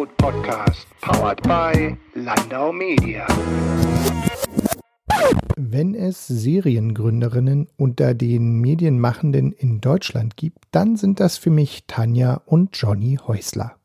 Food Podcast, powered by Landau Media. Wenn es Seriengründerinnen unter den Medienmachenden in Deutschland gibt, dann sind das für mich Tanja und Johnny Häusler.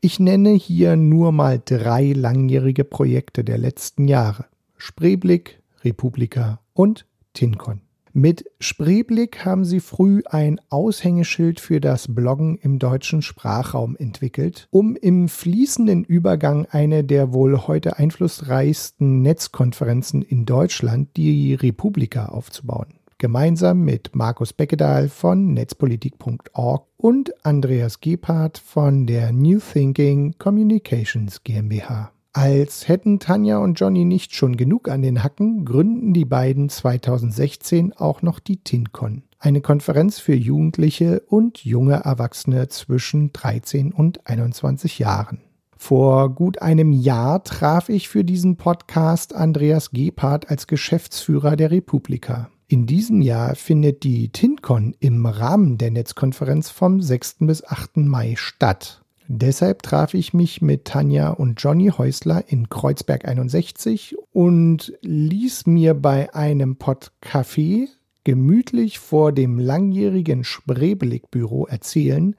Ich nenne hier nur mal drei langjährige Projekte der letzten Jahre. Spreeblick, Republika und Tincon. Mit Spreeblick haben sie früh ein Aushängeschild für das Bloggen im deutschen Sprachraum entwickelt, um im fließenden Übergang eine der wohl heute einflussreichsten Netzkonferenzen in Deutschland, die Republika, aufzubauen. Gemeinsam mit Markus Beckedahl von netzpolitik.org und Andreas Gebhardt von der New Thinking Communications GmbH. Als hätten Tanja und Johnny nicht schon genug an den Hacken, gründen die beiden 2016 auch noch die TINCON, eine Konferenz für Jugendliche und junge Erwachsene zwischen 13 und 21 Jahren. Vor gut einem Jahr traf ich für diesen Podcast Andreas Gebhardt als Geschäftsführer der Republika. In diesem Jahr findet die TINCON im Rahmen der Netzkonferenz vom 6. bis 8. Mai statt. Deshalb traf ich mich mit Tanja und Johnny Häusler in Kreuzberg 61 und ließ mir bei einem Pott Kaffee gemütlich vor dem langjährigen Spreeblick-Büro erzählen,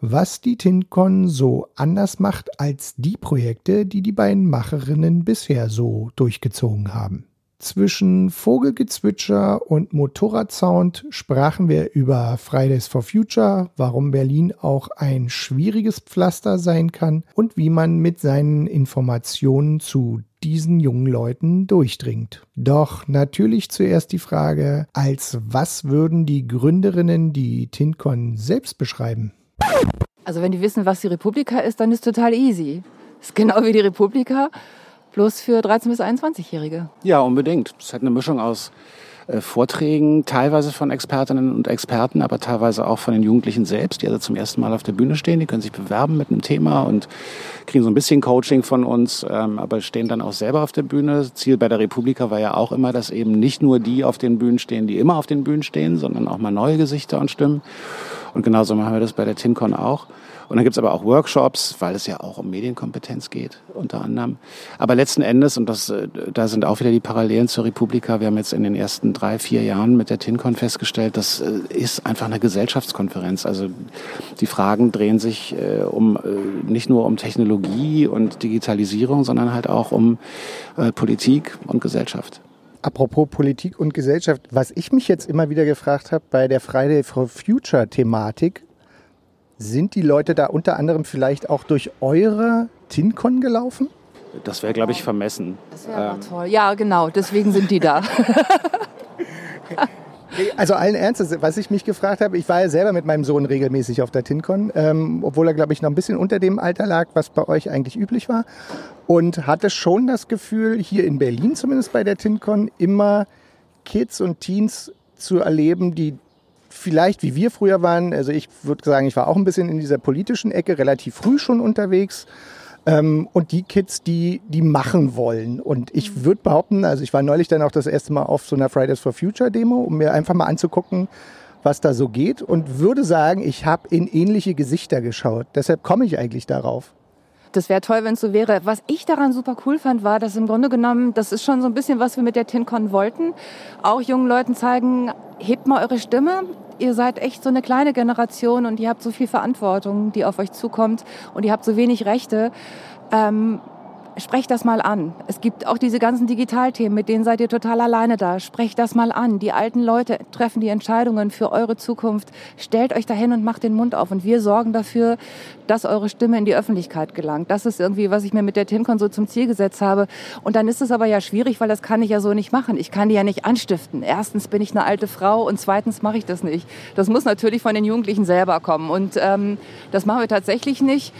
was die Tincon so anders macht als die Projekte, die die beiden Macherinnen bisher so durchgezogen haben. Zwischen Vogelgezwitscher und Motorradsound sprachen wir über Fridays for Future, warum Berlin auch ein schwieriges Pflaster sein kann und wie man mit seinen Informationen zu diesen jungen Leuten durchdringt. Doch natürlich zuerst die Frage, als was würden die Gründerinnen die Tincon selbst beschreiben? Also wenn die wissen, was die Republika ist, dann ist total easy. Ist genau wie die Republika bloß für 13- bis 21-Jährige. Ja, unbedingt. Es hat eine Mischung aus äh, Vorträgen, teilweise von Expertinnen und Experten, aber teilweise auch von den Jugendlichen selbst, die also zum ersten Mal auf der Bühne stehen. Die können sich bewerben mit einem Thema und kriegen so ein bisschen Coaching von uns, ähm, aber stehen dann auch selber auf der Bühne. Ziel bei der Republika war ja auch immer, dass eben nicht nur die auf den Bühnen stehen, die immer auf den Bühnen stehen, sondern auch mal neue Gesichter und Stimmen. Und genauso machen wir das bei der TinCon auch. Und dann gibt's aber auch Workshops, weil es ja auch um Medienkompetenz geht, unter anderem. Aber letzten Endes, und das, äh, da sind auch wieder die Parallelen zur Republika, wir haben jetzt in den ersten drei, vier Jahren mit der TINCON festgestellt, das äh, ist einfach eine Gesellschaftskonferenz. Also die Fragen drehen sich äh, um äh, nicht nur um Technologie und Digitalisierung, sondern halt auch um äh, Politik und Gesellschaft. Apropos Politik und Gesellschaft, was ich mich jetzt immer wieder gefragt habe bei der Friday for Future Thematik, sind die Leute da unter anderem vielleicht auch durch eure TinCon gelaufen? Das wäre, glaube ich, vermessen. Das wäre ähm. toll. Ja, genau, deswegen sind die da. Also allen Ernstes, was ich mich gefragt habe, ich war ja selber mit meinem Sohn regelmäßig auf der TinCon, ähm, obwohl er, glaube ich, noch ein bisschen unter dem Alter lag, was bei euch eigentlich üblich war. Und hatte schon das Gefühl, hier in Berlin zumindest bei der TinCon, immer Kids und Teens zu erleben, die vielleicht wie wir früher waren, also ich würde sagen, ich war auch ein bisschen in dieser politischen Ecke relativ früh schon unterwegs. Ähm, und die Kids, die, die machen wollen. Und ich mhm. würde behaupten, also ich war neulich dann auch das erste Mal auf so einer Fridays for Future Demo, um mir einfach mal anzugucken, was da so geht. Und würde sagen, ich habe in ähnliche Gesichter geschaut. Deshalb komme ich eigentlich darauf. Das wäre toll, wenn es so wäre. Was ich daran super cool fand, war, dass im Grunde genommen, das ist schon so ein bisschen, was wir mit der TinCon wollten, auch jungen Leuten zeigen, hebt mal eure Stimme. Ihr seid echt so eine kleine Generation und ihr habt so viel Verantwortung, die auf euch zukommt und ihr habt so wenig Rechte. Ähm, sprecht das mal an. Es gibt auch diese ganzen Digitalthemen, mit denen seid ihr total alleine da. Sprecht das mal an. Die alten Leute treffen die Entscheidungen für eure Zukunft. Stellt euch dahin und macht den Mund auf. Und wir sorgen dafür, dass eure Stimme in die Öffentlichkeit gelangt. Das ist irgendwie, was ich mir mit der TINCON so zum Ziel gesetzt habe. Und dann ist es aber ja schwierig, weil das kann ich ja so nicht machen. Ich kann die ja nicht anstiften. Erstens bin ich eine alte Frau und zweitens mache ich das nicht. Das muss natürlich von den Jugendlichen selber kommen. Und ähm, das machen wir tatsächlich nicht.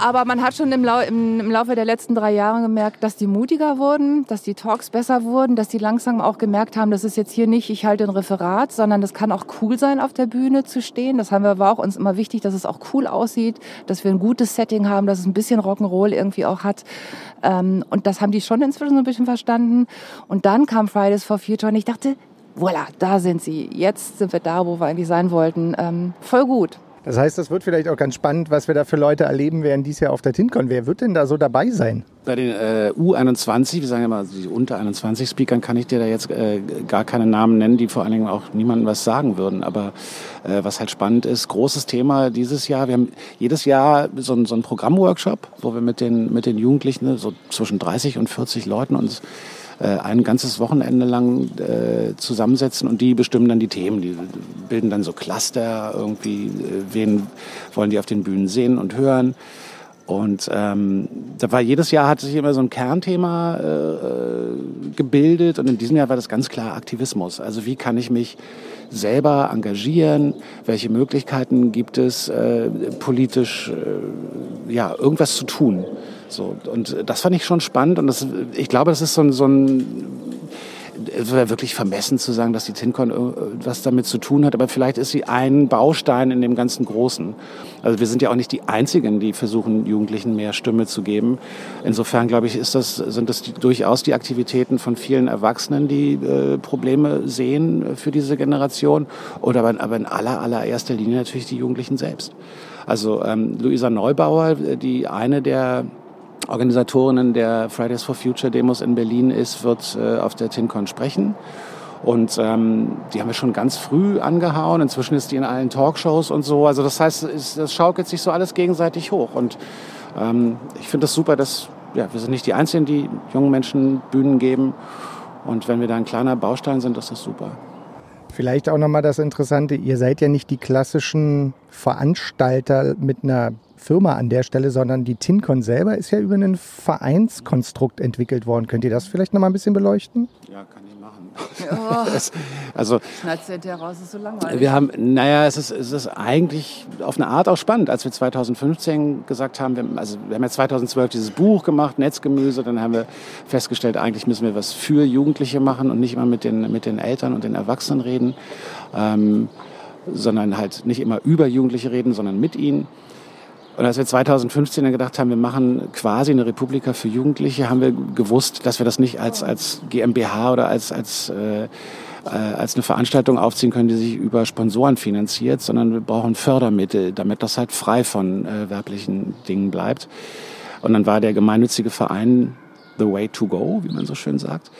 Aber man hat schon im, Lau im, im, Laufe der letzten drei Jahre gemerkt, dass die mutiger wurden, dass die Talks besser wurden, dass die langsam auch gemerkt haben, das ist jetzt hier nicht, ich halte ein Referat, sondern das kann auch cool sein, auf der Bühne zu stehen. Das haben wir aber auch uns immer wichtig, dass es auch cool aussieht, dass wir ein gutes Setting haben, dass es ein bisschen Rock'n'Roll irgendwie auch hat. Ähm, und das haben die schon inzwischen so ein bisschen verstanden. Und dann kam Fridays for Future und ich dachte, voilà, da sind sie. Jetzt sind wir da, wo wir eigentlich sein wollten. Ähm, voll gut. Das heißt, das wird vielleicht auch ganz spannend, was wir da für Leute erleben werden dies Jahr auf der TinCon. Wer wird denn da so dabei sein? Bei den äh, U21, wir sagen ja mal, die unter 21 Speakern kann ich dir da jetzt äh, gar keine Namen nennen, die vor allen Dingen auch niemandem was sagen würden. Aber äh, was halt spannend ist, großes Thema dieses Jahr. Wir haben jedes Jahr so, ein, so einen Programmworkshop, wo wir mit den, mit den Jugendlichen, so zwischen 30 und 40 Leuten uns ein ganzes Wochenende lang äh, zusammensetzen und die bestimmen dann die Themen. Die bilden dann so Cluster irgendwie, äh, wen wollen die auf den Bühnen sehen und hören. Und ähm, da war jedes Jahr hat sich immer so ein Kernthema äh, gebildet und in diesem Jahr war das ganz klar Aktivismus. Also wie kann ich mich selber engagieren? Welche Möglichkeiten gibt es, äh, politisch äh, ja irgendwas zu tun? So, und das fand ich schon spannend und das, ich glaube, das ist so ein, so ein es wäre wirklich vermessen zu sagen, dass die TinCon was damit zu tun hat, aber vielleicht ist sie ein Baustein in dem ganzen Großen. Also wir sind ja auch nicht die Einzigen, die versuchen, Jugendlichen mehr Stimme zu geben. Insofern, glaube ich, ist das, sind das die, durchaus die Aktivitäten von vielen Erwachsenen, die äh, Probleme sehen für diese Generation, oder aber, aber in aller, allererster Linie natürlich die Jugendlichen selbst. Also ähm, Luisa Neubauer, die eine der Organisatorinnen der Fridays for Future Demos in Berlin ist, wird äh, auf der TinCon sprechen. Und ähm, die haben wir schon ganz früh angehauen. Inzwischen ist die in allen Talkshows und so. Also das heißt, es, das schaukelt sich so alles gegenseitig hoch. Und ähm, ich finde das super, dass ja, wir sind nicht die Einzigen, die jungen Menschen Bühnen geben. Und wenn wir da ein kleiner Baustein sind, ist das super. Vielleicht auch nochmal das Interessante, ihr seid ja nicht die klassischen Veranstalter mit einer Firma an der Stelle, sondern die TinCon selber ist ja über ein Vereinskonstrukt entwickelt worden. Könnt ihr das vielleicht noch mal ein bisschen beleuchten? Ja, kann ich machen. Oh. das, also, heraus, ist so langweilig. Wir haben, naja, es ist, es ist eigentlich auf eine Art auch spannend. Als wir 2015 gesagt haben, wir, also wir haben ja 2012 dieses Buch gemacht, Netzgemüse, dann haben wir festgestellt, eigentlich müssen wir was für Jugendliche machen und nicht immer mit den, mit den Eltern und den Erwachsenen reden, ähm, sondern halt nicht immer über Jugendliche reden, sondern mit ihnen. Und als wir 2015 dann gedacht haben, wir machen quasi eine Republika für Jugendliche, haben wir gewusst, dass wir das nicht als, als GmbH oder als, als, äh, äh, als eine Veranstaltung aufziehen können, die sich über Sponsoren finanziert, sondern wir brauchen Fördermittel, damit das halt frei von äh, werblichen Dingen bleibt. Und dann war der gemeinnützige Verein The Way to Go, wie man so schön sagt,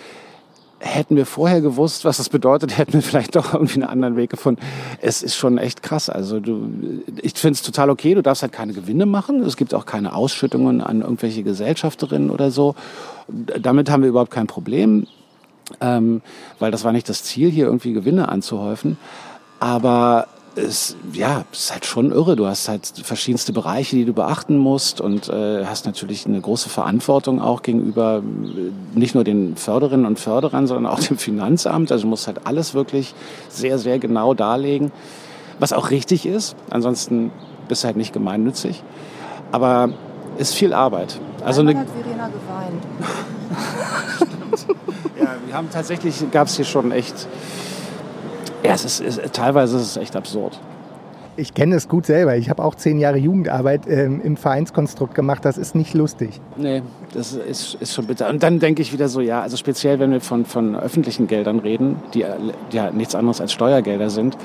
hätten wir vorher gewusst, was das bedeutet, hätten wir vielleicht doch irgendwie einen anderen Weg gefunden. Es ist schon echt krass. Also du, ich finde es total okay. Du darfst halt keine Gewinne machen. Es gibt auch keine Ausschüttungen an irgendwelche Gesellschafterinnen oder so. Damit haben wir überhaupt kein Problem, ähm, weil das war nicht das Ziel, hier irgendwie Gewinne anzuhäufen. Aber ist, ja, ist halt schon irre. Du hast halt verschiedenste Bereiche, die du beachten musst und äh, hast natürlich eine große Verantwortung auch gegenüber äh, nicht nur den Förderinnen und Förderern, sondern auch dem Finanzamt. Also du musst halt alles wirklich sehr, sehr genau darlegen, was auch richtig ist. Ansonsten bist du halt nicht gemeinnützig. Aber ist viel Arbeit. Also Einmal hat Verena geweint. ja, wir haben tatsächlich, gab es hier schon echt ja, es ist, es, teilweise ist es echt absurd. Ich kenne es gut selber. Ich habe auch zehn Jahre Jugendarbeit ähm, im Vereinskonstrukt gemacht. Das ist nicht lustig. Nee, das ist, ist schon bitter. Und dann denke ich wieder so, ja, also speziell, wenn wir von, von öffentlichen Geldern reden, die ja nichts anderes als Steuergelder sind,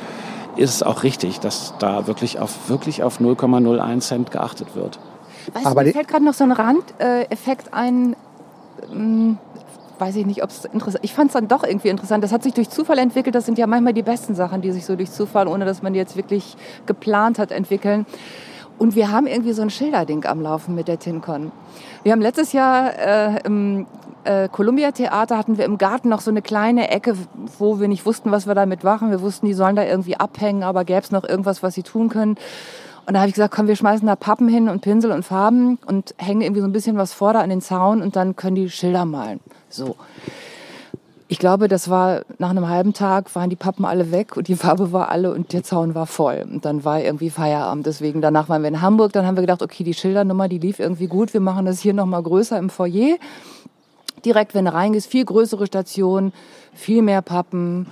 ist es auch richtig, dass da wirklich auf, wirklich auf 0,01 Cent geachtet wird. Weißt Aber du, mir fällt gerade noch so ein Randeffekt ein. Weiß ich nicht, ob es interessant Ich fand es dann doch irgendwie interessant. Das hat sich durch Zufall entwickelt. Das sind ja manchmal die besten Sachen, die sich so durch Zufall, ohne dass man die jetzt wirklich geplant hat, entwickeln. Und wir haben irgendwie so ein Schilderding am Laufen mit der TinCon. Wir haben letztes Jahr äh, im äh, Columbia Theater hatten wir im Garten noch so eine kleine Ecke, wo wir nicht wussten, was wir damit machen. Wir wussten, die sollen da irgendwie abhängen, aber gäbe es noch irgendwas, was sie tun können. Und da habe ich gesagt, komm, wir schmeißen da Pappen hin und Pinsel und Farben und hängen irgendwie so ein bisschen was vor da an den Zaun und dann können die Schilder malen. So. Ich glaube, das war nach einem halben Tag waren die Pappen alle weg und die Farbe war alle und der Zaun war voll. Und dann war irgendwie Feierabend. Deswegen danach waren wir in Hamburg. Dann haben wir gedacht, okay, die Schildernummer, die lief irgendwie gut. Wir machen das hier nochmal größer im Foyer. Direkt, wenn du reingehst, viel größere Station, viel mehr Pappen.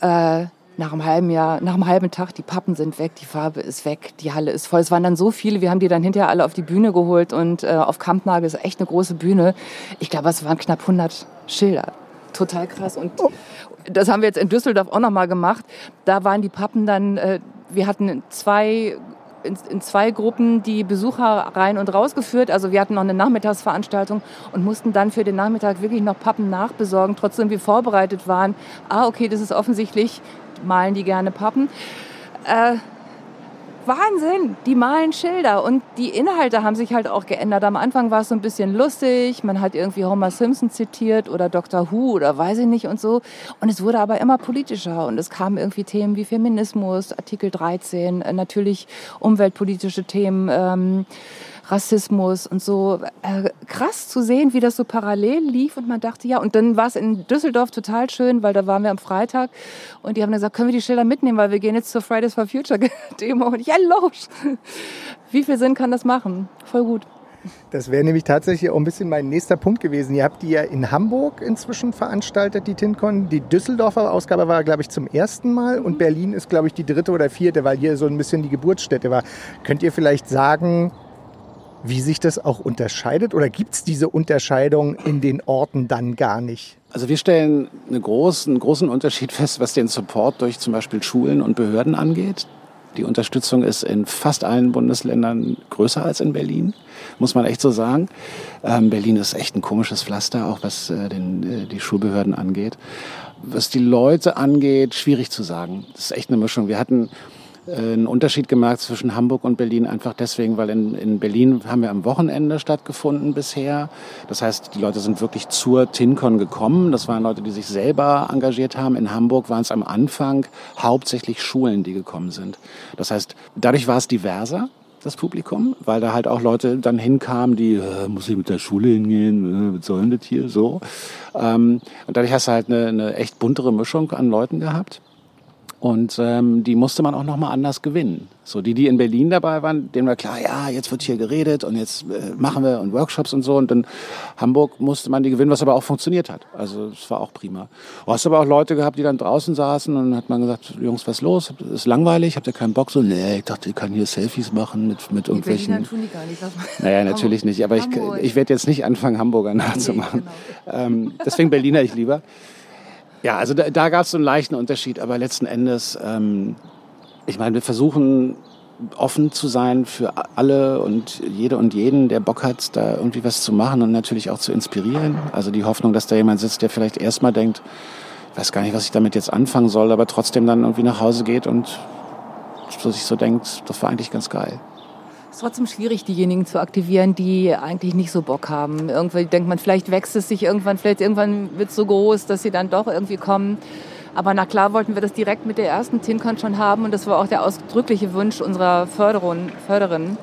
Äh, nach einem halben Jahr, nach einem halben Tag, die Pappen sind weg, die Farbe ist weg, die Halle ist voll. Es waren dann so viele, wir haben die dann hinterher alle auf die Bühne geholt und äh, auf Kampnagel ist echt eine große Bühne. Ich glaube, es waren knapp 100 Schilder. Total krass. Und das haben wir jetzt in Düsseldorf auch nochmal gemacht. Da waren die Pappen dann, äh, wir hatten zwei in, in, zwei Gruppen die Besucher rein und rausgeführt. Also wir hatten noch eine Nachmittagsveranstaltung und mussten dann für den Nachmittag wirklich noch Pappen nachbesorgen, trotzdem wir vorbereitet waren. Ah, okay, das ist offensichtlich, malen die gerne Pappen. Äh, Wahnsinn, die malen Schilder und die Inhalte haben sich halt auch geändert. Am Anfang war es so ein bisschen lustig, man hat irgendwie Homer Simpson zitiert oder Dr. Who oder weiß ich nicht und so. Und es wurde aber immer politischer und es kamen irgendwie Themen wie Feminismus, Artikel 13, äh, natürlich umweltpolitische Themen. Ähm, Rassismus und so. Äh, krass zu sehen, wie das so parallel lief und man dachte, ja, und dann war es in Düsseldorf total schön, weil da waren wir am Freitag und die haben gesagt, können wir die Schilder mitnehmen, weil wir gehen jetzt zur Fridays for Future Demo und ja, los! Wie viel Sinn kann das machen? Voll gut. Das wäre nämlich tatsächlich auch ein bisschen mein nächster Punkt gewesen. Ihr habt die ja in Hamburg inzwischen veranstaltet, die TinCon. Die Düsseldorfer Ausgabe war, glaube ich, zum ersten Mal und Berlin ist, glaube ich, die dritte oder vierte, weil hier so ein bisschen die Geburtsstätte war. Könnt ihr vielleicht sagen, wie sich das auch unterscheidet oder gibt es diese Unterscheidung in den Orten dann gar nicht? Also wir stellen einen großen, großen Unterschied fest, was den Support durch zum Beispiel Schulen und Behörden angeht. Die Unterstützung ist in fast allen Bundesländern größer als in Berlin, muss man echt so sagen. Ähm, Berlin ist echt ein komisches Pflaster, auch was äh, den, äh, die Schulbehörden angeht. Was die Leute angeht, schwierig zu sagen. Das ist echt eine Mischung. Wir hatten einen Unterschied gemerkt zwischen Hamburg und Berlin, einfach deswegen, weil in, in Berlin haben wir am Wochenende stattgefunden bisher. Das heißt, die Leute sind wirklich zur TinCon gekommen. Das waren Leute, die sich selber engagiert haben. In Hamburg waren es am Anfang hauptsächlich Schulen, die gekommen sind. Das heißt, dadurch war es diverser das Publikum, weil da halt auch Leute dann hinkamen, die, muss ich mit der Schule hingehen, was soll denn das hier, so. Ähm, und dadurch hast du halt eine, eine echt buntere Mischung an Leuten gehabt. Und ähm, die musste man auch nochmal anders gewinnen. So die, die in Berlin dabei waren, denen war klar, ja, jetzt wird hier geredet und jetzt äh, machen wir und Workshops und so. Und in Hamburg musste man die gewinnen, was aber auch funktioniert hat. Also es war auch prima. Du hast aber auch Leute gehabt, die dann draußen saßen und dann hat man gesagt, Jungs, was ist los? Ist langweilig? Habt ihr keinen Bock? So, nee, ich dachte, ich kann hier Selfies machen mit, mit irgendwelchen... Die tun die gar nicht. Naja, natürlich nicht. Aber ich, ich werde jetzt nicht anfangen, Hamburger nachzumachen. Nee, genau. ähm, deswegen Berliner ich lieber. Ja, also da, da gab es so einen leichten Unterschied, aber letzten Endes, ähm, ich meine, wir versuchen offen zu sein für alle und jede und jeden, der Bock hat, da irgendwie was zu machen und natürlich auch zu inspirieren. Also die Hoffnung, dass da jemand sitzt, der vielleicht erstmal denkt, ich weiß gar nicht, was ich damit jetzt anfangen soll, aber trotzdem dann irgendwie nach Hause geht und sich so denkt, das war eigentlich ganz geil ist trotzdem schwierig, diejenigen zu aktivieren, die eigentlich nicht so Bock haben. Irgendwie denkt man, vielleicht wächst es sich irgendwann, vielleicht irgendwann wird es so groß, dass sie dann doch irgendwie kommen. Aber na klar wollten wir das direkt mit der ersten TinCon schon haben und das war auch der ausdrückliche Wunsch unserer Förderin. Förderin.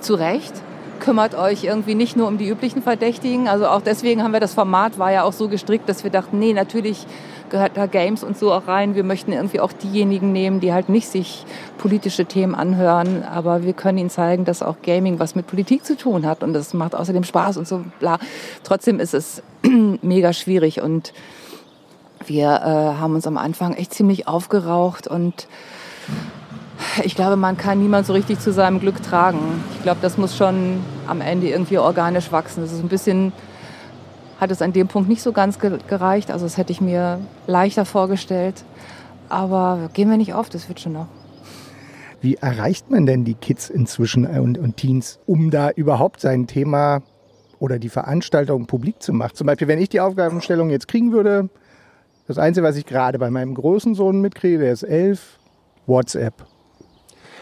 Zu Recht kümmert euch irgendwie nicht nur um die üblichen Verdächtigen. Also auch deswegen haben wir das Format war ja auch so gestrickt, dass wir dachten, nee, natürlich gehört da Games und so auch rein. Wir möchten irgendwie auch diejenigen nehmen, die halt nicht sich politische Themen anhören, aber wir können ihnen zeigen, dass auch Gaming was mit Politik zu tun hat und das macht außerdem Spaß und so bla. Trotzdem ist es mega schwierig und wir äh, haben uns am Anfang echt ziemlich aufgeraucht und ich glaube, man kann niemand so richtig zu seinem Glück tragen. Ich glaube, das muss schon am Ende irgendwie organisch wachsen. Das ist ein bisschen hat es an dem Punkt nicht so ganz gereicht. Also das hätte ich mir leichter vorgestellt. Aber gehen wir nicht auf, das wird schon noch. Wie erreicht man denn die Kids inzwischen und, und Teens, um da überhaupt sein Thema oder die Veranstaltung publik zu machen? Zum Beispiel, wenn ich die Aufgabenstellung jetzt kriegen würde, das Einzige, was ich gerade bei meinem großen Sohn mitkriege, der ist elf, WhatsApp.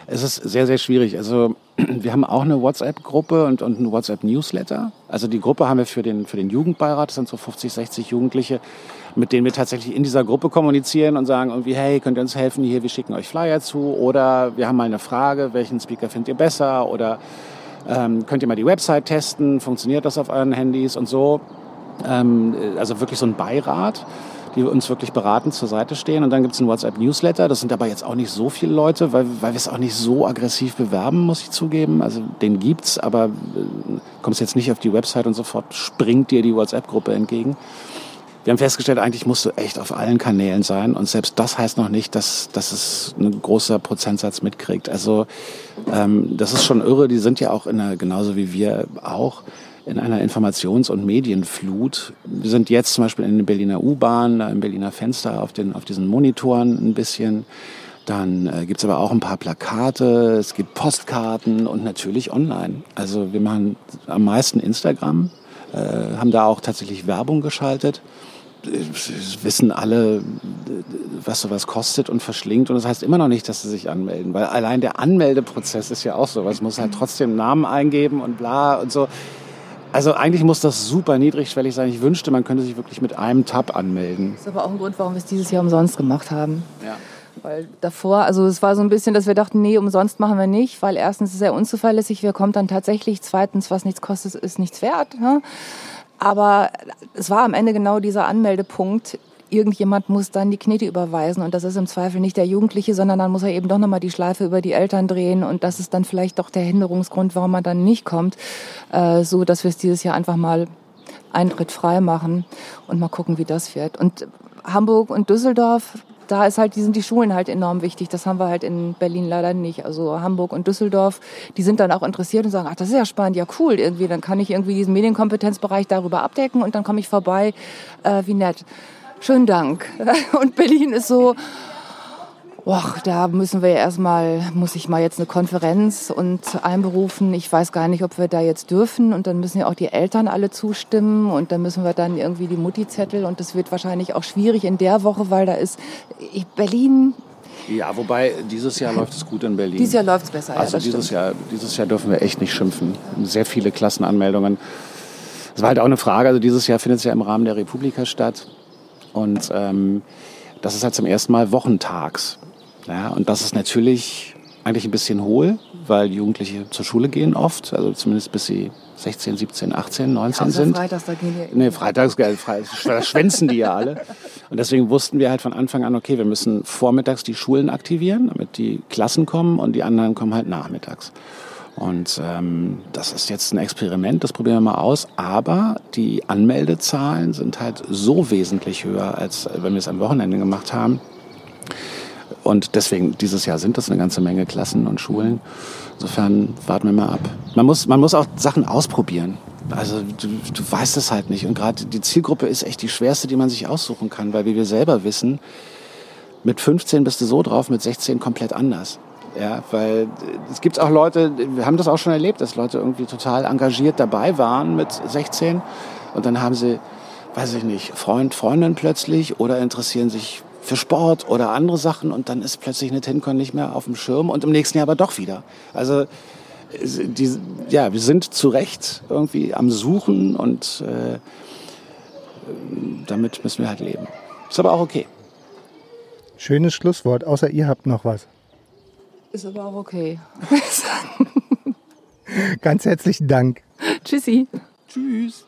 Es ist sehr, sehr schwierig. Also wir haben auch eine WhatsApp-Gruppe und, und einen WhatsApp-Newsletter. Also die Gruppe haben wir für den, für den Jugendbeirat, das sind so 50, 60 Jugendliche, mit denen wir tatsächlich in dieser Gruppe kommunizieren und sagen irgendwie, hey, könnt ihr uns helfen hier, wir schicken euch Flyer zu. Oder wir haben mal eine Frage, welchen Speaker findet ihr besser? Oder ähm, könnt ihr mal die Website testen, funktioniert das auf euren Handys? Und so. Ähm, also wirklich so ein Beirat die uns wirklich beratend zur Seite stehen. Und dann gibt es einen WhatsApp-Newsletter. Das sind aber jetzt auch nicht so viele Leute, weil, weil wir es auch nicht so aggressiv bewerben, muss ich zugeben. Also den gibt's, aber äh, kommst jetzt nicht auf die Website und sofort springt dir die WhatsApp-Gruppe entgegen. Wir haben festgestellt, eigentlich musst du echt auf allen Kanälen sein. Und selbst das heißt noch nicht, dass, dass es ein großer Prozentsatz mitkriegt. Also ähm, das ist schon irre. Die sind ja auch in einer, genauso wie wir auch, in einer Informations- und Medienflut. Wir sind jetzt zum Beispiel in den Berliner U-Bahn, im Berliner Fenster auf, den, auf diesen Monitoren ein bisschen. Dann äh, gibt es aber auch ein paar Plakate, es gibt Postkarten und natürlich online. Also wir machen am meisten Instagram, äh, haben da auch tatsächlich Werbung geschaltet. Es wissen alle, was sowas kostet und verschlingt. Und das heißt immer noch nicht, dass sie sich anmelden. Weil allein der Anmeldeprozess ist ja auch so. Es muss halt trotzdem Namen eingeben und bla und so. Also eigentlich muss das super niedrigschwellig sein. Ich wünschte, man könnte sich wirklich mit einem Tab anmelden. Das ist aber auch ein Grund, warum wir es dieses Jahr umsonst gemacht haben. Ja. Weil davor, also es war so ein bisschen, dass wir dachten, nee, umsonst machen wir nicht, weil erstens ist es sehr unzuverlässig, wer kommt dann tatsächlich, zweitens, was nichts kostet, ist nichts wert. Ne? Aber es war am Ende genau dieser Anmeldepunkt. Irgendjemand muss dann die Knete überweisen und das ist im Zweifel nicht der Jugendliche, sondern dann muss er eben doch nochmal die Schleife über die Eltern drehen und das ist dann vielleicht doch der Hinderungsgrund, warum man dann nicht kommt, äh, so dass wir es dieses Jahr einfach mal Eintritt frei machen und mal gucken, wie das wird. Und Hamburg und Düsseldorf da ist halt, die sind die Schulen halt enorm wichtig. Das haben wir halt in Berlin leider nicht. Also Hamburg und Düsseldorf, die sind dann auch interessiert und sagen, ach, das ist ja spannend, ja cool, irgendwie, dann kann ich irgendwie diesen Medienkompetenzbereich darüber abdecken und dann komme ich vorbei. Äh, wie nett. Schönen Dank. Und Berlin ist so, Boah, da müssen wir erstmal, muss ich mal jetzt eine Konferenz und einberufen. Ich weiß gar nicht, ob wir da jetzt dürfen. Und dann müssen ja auch die Eltern alle zustimmen. Und dann müssen wir dann irgendwie die Mutti-Zettel. Und das wird wahrscheinlich auch schwierig in der Woche, weil da ist Berlin. Ja, wobei dieses Jahr läuft es gut in Berlin. Dieses Jahr läuft es besser. Also ja, dieses Jahr, dieses Jahr dürfen wir echt nicht schimpfen. Sehr viele Klassenanmeldungen. Das war halt auch eine Frage. Also dieses Jahr findet es ja im Rahmen der Republika statt. Und ähm, das ist halt zum ersten Mal wochentags. Ja, und das ist natürlich eigentlich ein bisschen hohl, weil Jugendliche zur Schule gehen oft, also zumindest bis sie 16, 17, 18, 19 also sind. Freitags, da gehen die Nee, freitags, da schwänzen die ja alle. Und deswegen wussten wir halt von Anfang an, okay, wir müssen vormittags die Schulen aktivieren, damit die Klassen kommen und die anderen kommen halt nachmittags. Und ähm, das ist jetzt ein Experiment, das probieren wir mal aus. Aber die Anmeldezahlen sind halt so wesentlich höher, als wenn wir es am Wochenende gemacht haben. Und deswegen, dieses Jahr sind das eine ganze Menge Klassen und Schulen. Insofern warten wir mal ab. Man muss, man muss auch Sachen ausprobieren. Also du, du weißt es halt nicht. Und gerade die Zielgruppe ist echt die schwerste, die man sich aussuchen kann, weil wie wir selber wissen, mit 15 bist du so drauf, mit 16 komplett anders. Ja, weil es gibt auch Leute, wir haben das auch schon erlebt, dass Leute irgendwie total engagiert dabei waren mit 16 und dann haben sie, weiß ich nicht, Freund, Freundin plötzlich oder interessieren sich für Sport oder andere Sachen und dann ist plötzlich eine TinCon nicht mehr auf dem Schirm und im nächsten Jahr aber doch wieder. Also die, ja, wir sind zu Recht irgendwie am Suchen und äh, damit müssen wir halt leben. Ist aber auch okay. Schönes Schlusswort, außer ihr habt noch was. Ist aber auch okay. Ganz herzlichen Dank. Tschüssi. Tschüss.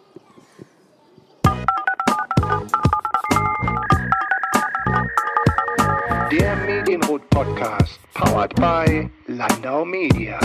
Der Medienrot Podcast, powered by Landau Media.